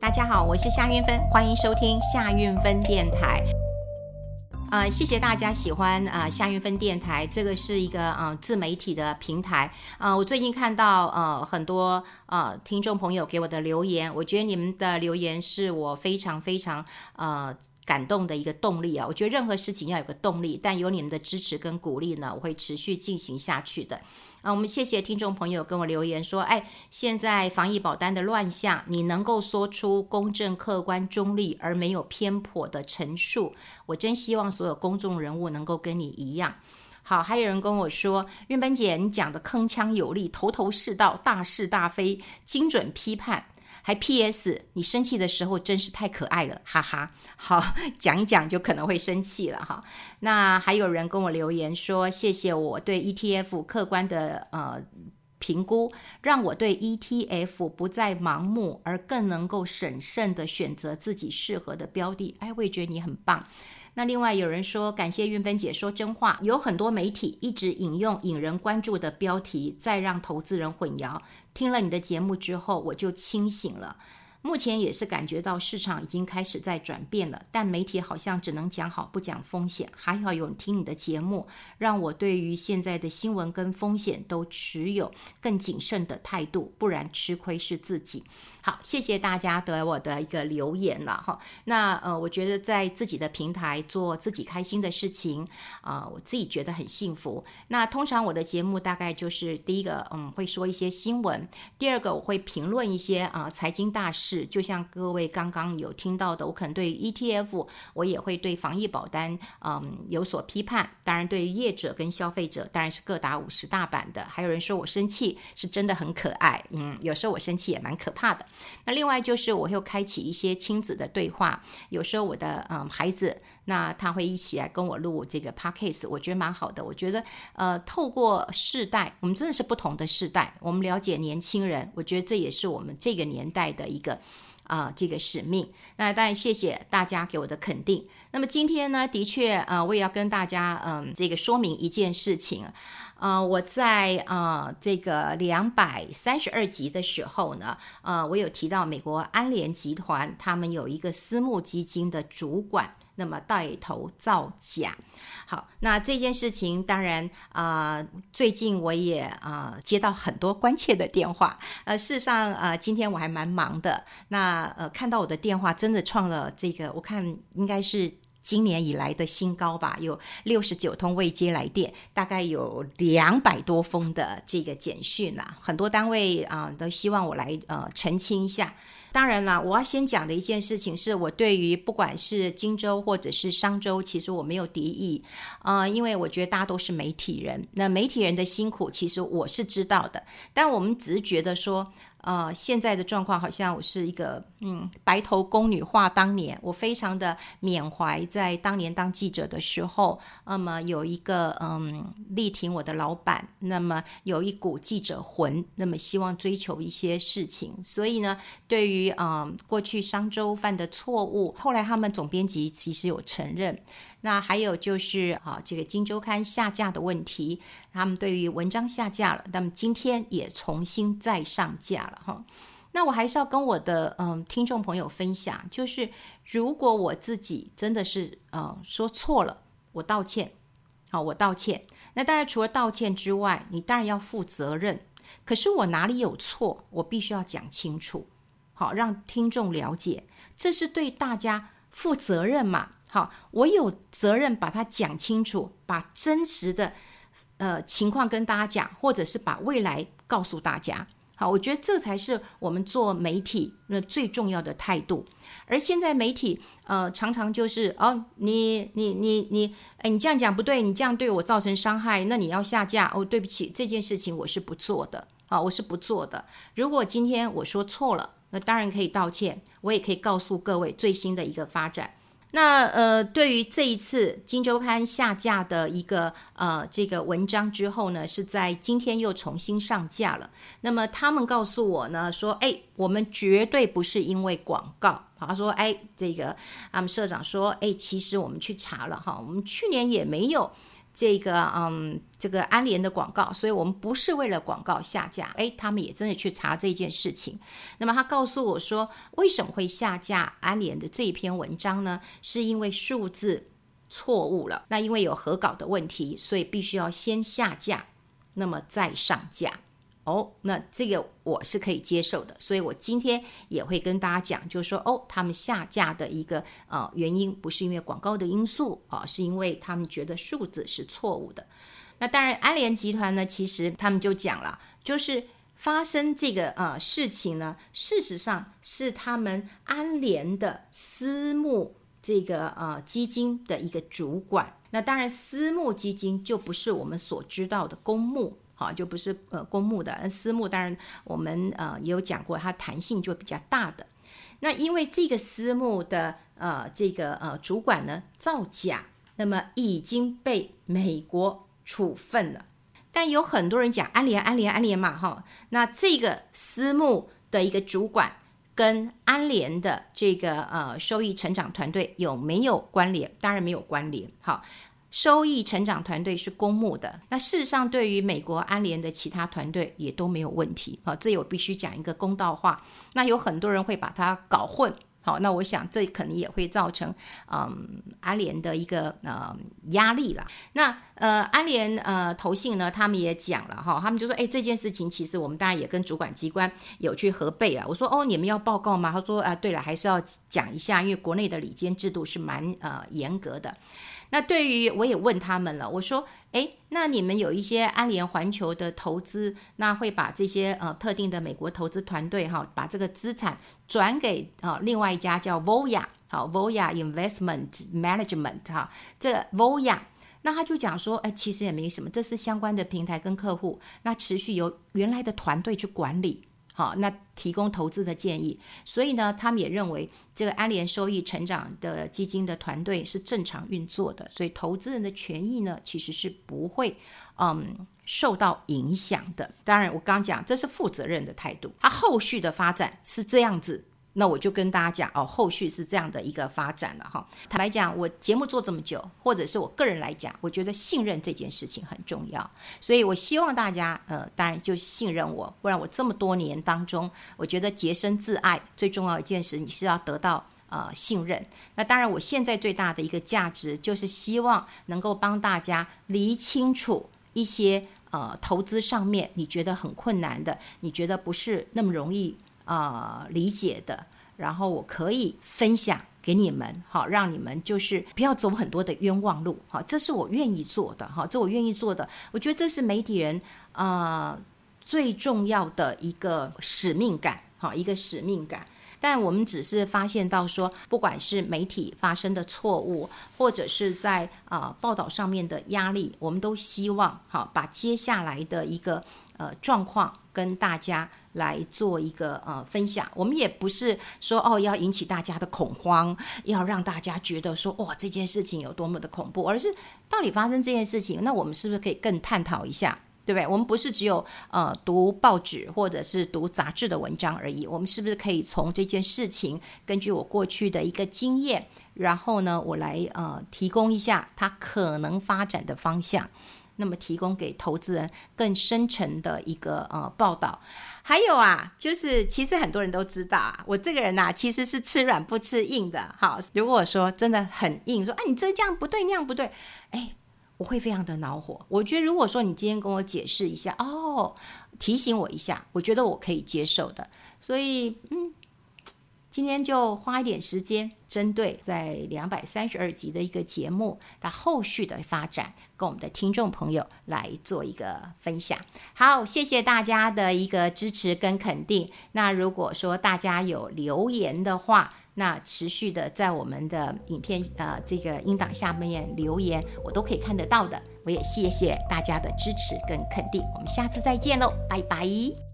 大家好，我是夏运芬，欢迎收听夏运芬电台。呃，谢谢大家喜欢啊、呃，夏运芬电台，这个是一个啊、呃、自媒体的平台啊、呃。我最近看到呃很多呃听众朋友给我的留言，我觉得你们的留言是我非常非常呃感动的一个动力啊。我觉得任何事情要有个动力，但有你们的支持跟鼓励呢，我会持续进行下去的。啊，我们谢谢听众朋友跟我留言说，哎，现在防疫保单的乱象，你能够说出公正、客观、中立而没有偏颇的陈述，我真希望所有公众人物能够跟你一样。好，还有人跟我说，韵芬姐，你讲的铿锵有力，头头是道，大是大非，精准批判。还 P.S. 你生气的时候真是太可爱了，哈哈。好，讲一讲就可能会生气了哈。那还有人跟我留言说，谢谢我对 E.T.F. 客观的呃评估，让我对 E.T.F. 不再盲目，而更能够审慎地选择自己适合的标的。哎，我也觉得你很棒。那另外有人说，感谢运芬姐说真话，有很多媒体一直引用引人关注的标题，在让投资人混淆。听了你的节目之后，我就清醒了。目前也是感觉到市场已经开始在转变了，但媒体好像只能讲好不讲风险。还好有听你的节目，让我对于现在的新闻跟风险都持有更谨慎的态度，不然吃亏是自己。好，谢谢大家对我的一个留言了哈。那呃，我觉得在自己的平台做自己开心的事情啊，我自己觉得很幸福。那通常我的节目大概就是第一个，嗯，会说一些新闻；第二个，我会评论一些啊，财经大事。就像各位刚刚有听到的，我可能对于 ETF，我也会对防疫保单，嗯，有所批判。当然，对于业者跟消费者，当然是各打五十大板的。还有人说我生气是真的很可爱，嗯，有时候我生气也蛮可怕的。那另外就是我又开启一些亲子的对话，有时候我的嗯孩子，那他会一起来跟我录这个 podcast，我觉得蛮好的。我觉得呃，透过世代，我们真的是不同的世代，我们了解年轻人，我觉得这也是我们这个年代的一个啊、这个使命。那当然谢谢大家给我的肯定。那么今天呢，的确啊、我也要跟大家嗯、这个说明一件事情。呃，我在呃这个两百三十二集的时候呢，呃，我有提到美国安联集团，他们有一个私募基金的主管，那么带头造假。好，那这件事情当然啊、最近我也啊、接到很多关切的电话。呃，事实上啊、今天我还蛮忙的。那呃，看到我的电话真的创了这个，我看应该是。今年以来的新高吧，有六十九通未接来电，大概有两百多封的这个简讯啊，很多单位啊、都希望我来呃澄清一下。当然了，我要先讲的一件事情是我对于不管是荆州或者是商州，其实我没有敌意啊、因为我觉得大家都是媒体人，那媒体人的辛苦其实我是知道的，但我们只是觉得说。呃，现在的状况好像我是一个嗯白头宫女话当年，我非常的缅怀在当年当记者的时候，那么有一个嗯力挺我的老板，那么有一股记者魂，那么希望追求一些事情，所以呢，对于啊、嗯、过去商周犯的错误，后来他们总编辑其实有承认。那还有就是啊，这个《金周刊》下架的问题，他们对于文章下架了，那么今天也重新再上架了哈。那我还是要跟我的嗯听众朋友分享，就是如果我自己真的是呃说错了，我道歉，好，我道歉。那当然除了道歉之外，你当然要负责任。可是我哪里有错，我必须要讲清楚，好，让听众了解，这是对大家负责任嘛。好，我有责任把它讲清楚，把真实的呃情况跟大家讲，或者是把未来告诉大家。好，我觉得这才是我们做媒体那最重要的态度。而现在媒体呃常常就是哦，你你你你，哎，你这样讲不对，你这样对我造成伤害，那你要下架哦。对不起，这件事情我是不做的啊，我是不做的。如果今天我说错了，那当然可以道歉，我也可以告诉各位最新的一个发展。那呃，对于这一次《金周刊》下架的一个呃这个文章之后呢，是在今天又重新上架了。那么他们告诉我呢，说，哎，我们绝对不是因为广告。他说，哎，这个他们社长说，哎，其实我们去查了哈，我们去年也没有这个嗯这个安联的广告，所以我们不是为了广告下架。诶，他们也真的去查这件事情。那么他告诉我说，为什么会下架安联的这一篇文章呢？是因为数字错误了。那因为有核稿的问题，所以必须要先下架，那么再上架。哦，那这个我是可以接受的，所以我今天也会跟大家讲，就是说，哦，他们下架的一个呃原因不是因为广告的因素啊，是因为他们觉得数字是错误的。那当然，安联集团呢，其实他们就讲了，就是发生这个呃事情呢，事实上是他们安联的私募这个呃基金的一个主管。那当然，私募基金就不是我们所知道的公募。好，就不是呃公募的，私募当然我们呃也有讲过，它弹性就比较大的。那因为这个私募的呃这个呃主管呢造假，那么已经被美国处分了。但有很多人讲安联安联安联嘛哈，那这个私募的一个主管跟安联的这个呃收益成长团队有没有关联？当然没有关联。好。收益成长团队是公募的，那事实上对于美国安联的其他团队也都没有问题。好，这我必须讲一个公道话。那有很多人会把它搞混。好，那我想这可能也会造成嗯安联的一个呃压力啦。那呃安联呃投信呢，他们也讲了哈，他们就说，哎，这件事情其实我们当然也跟主管机关有去核备啊。我说哦，你们要报告吗？他说啊，对了，还是要讲一下，因为国内的礼监制度是蛮呃严格的。那对于我也问他们了，我说，诶，那你们有一些安联环球的投资，那会把这些呃特定的美国投资团队哈，把这个资产转给啊另外一家叫 Voya，好 Voya Investment Management 哈，这 Voya，那他就讲说，诶，其实也没什么，这是相关的平台跟客户，那持续由原来的团队去管理。好，那提供投资的建议，所以呢，他们也认为这个安联收益成长的基金的团队是正常运作的，所以投资人的权益呢，其实是不会嗯受到影响的。当然，我刚讲这是负责任的态度，它后续的发展是这样子。那我就跟大家讲哦，后续是这样的一个发展了哈。坦白讲，我节目做这么久，或者是我个人来讲，我觉得信任这件事情很重要，所以我希望大家呃，当然就信任我，不然我这么多年当中，我觉得洁身自爱最重要一件事，你是要得到呃信任。那当然，我现在最大的一个价值就是希望能够帮大家理清楚一些呃投资上面你觉得很困难的，你觉得不是那么容易。啊、呃，理解的，然后我可以分享给你们，好，让你们就是不要走很多的冤枉路，好，这是我愿意做的，哈，这我愿意做的，我觉得这是媒体人啊、呃、最重要的一个使命感，好，一个使命感。但我们只是发现到说，不管是媒体发生的错误，或者是在啊、呃、报道上面的压力，我们都希望好把接下来的一个呃状况跟大家来做一个呃分享。我们也不是说哦要引起大家的恐慌，要让大家觉得说哇这件事情有多么的恐怖，而是到底发生这件事情，那我们是不是可以更探讨一下？对不对？我们不是只有呃读报纸或者是读杂志的文章而已，我们是不是可以从这件事情，根据我过去的一个经验，然后呢，我来呃提供一下它可能发展的方向，那么提供给投资人更深层的一个呃报道。还有啊，就是其实很多人都知道啊，我这个人呐、其实是吃软不吃硬的。好，如果说真的很硬，说啊你这这样不对那样不对，哎。我会非常的恼火。我觉得，如果说你今天跟我解释一下，哦，提醒我一下，我觉得我可以接受的。所以，嗯，今天就花一点时间，针对在两百三十二集的一个节目，它后续的发展，跟我们的听众朋友来做一个分享。好，谢谢大家的一个支持跟肯定。那如果说大家有留言的话，那持续的在我们的影片呃这个音档下面留言，我都可以看得到的。我也谢谢大家的支持跟肯定，我们下次再见喽，拜拜。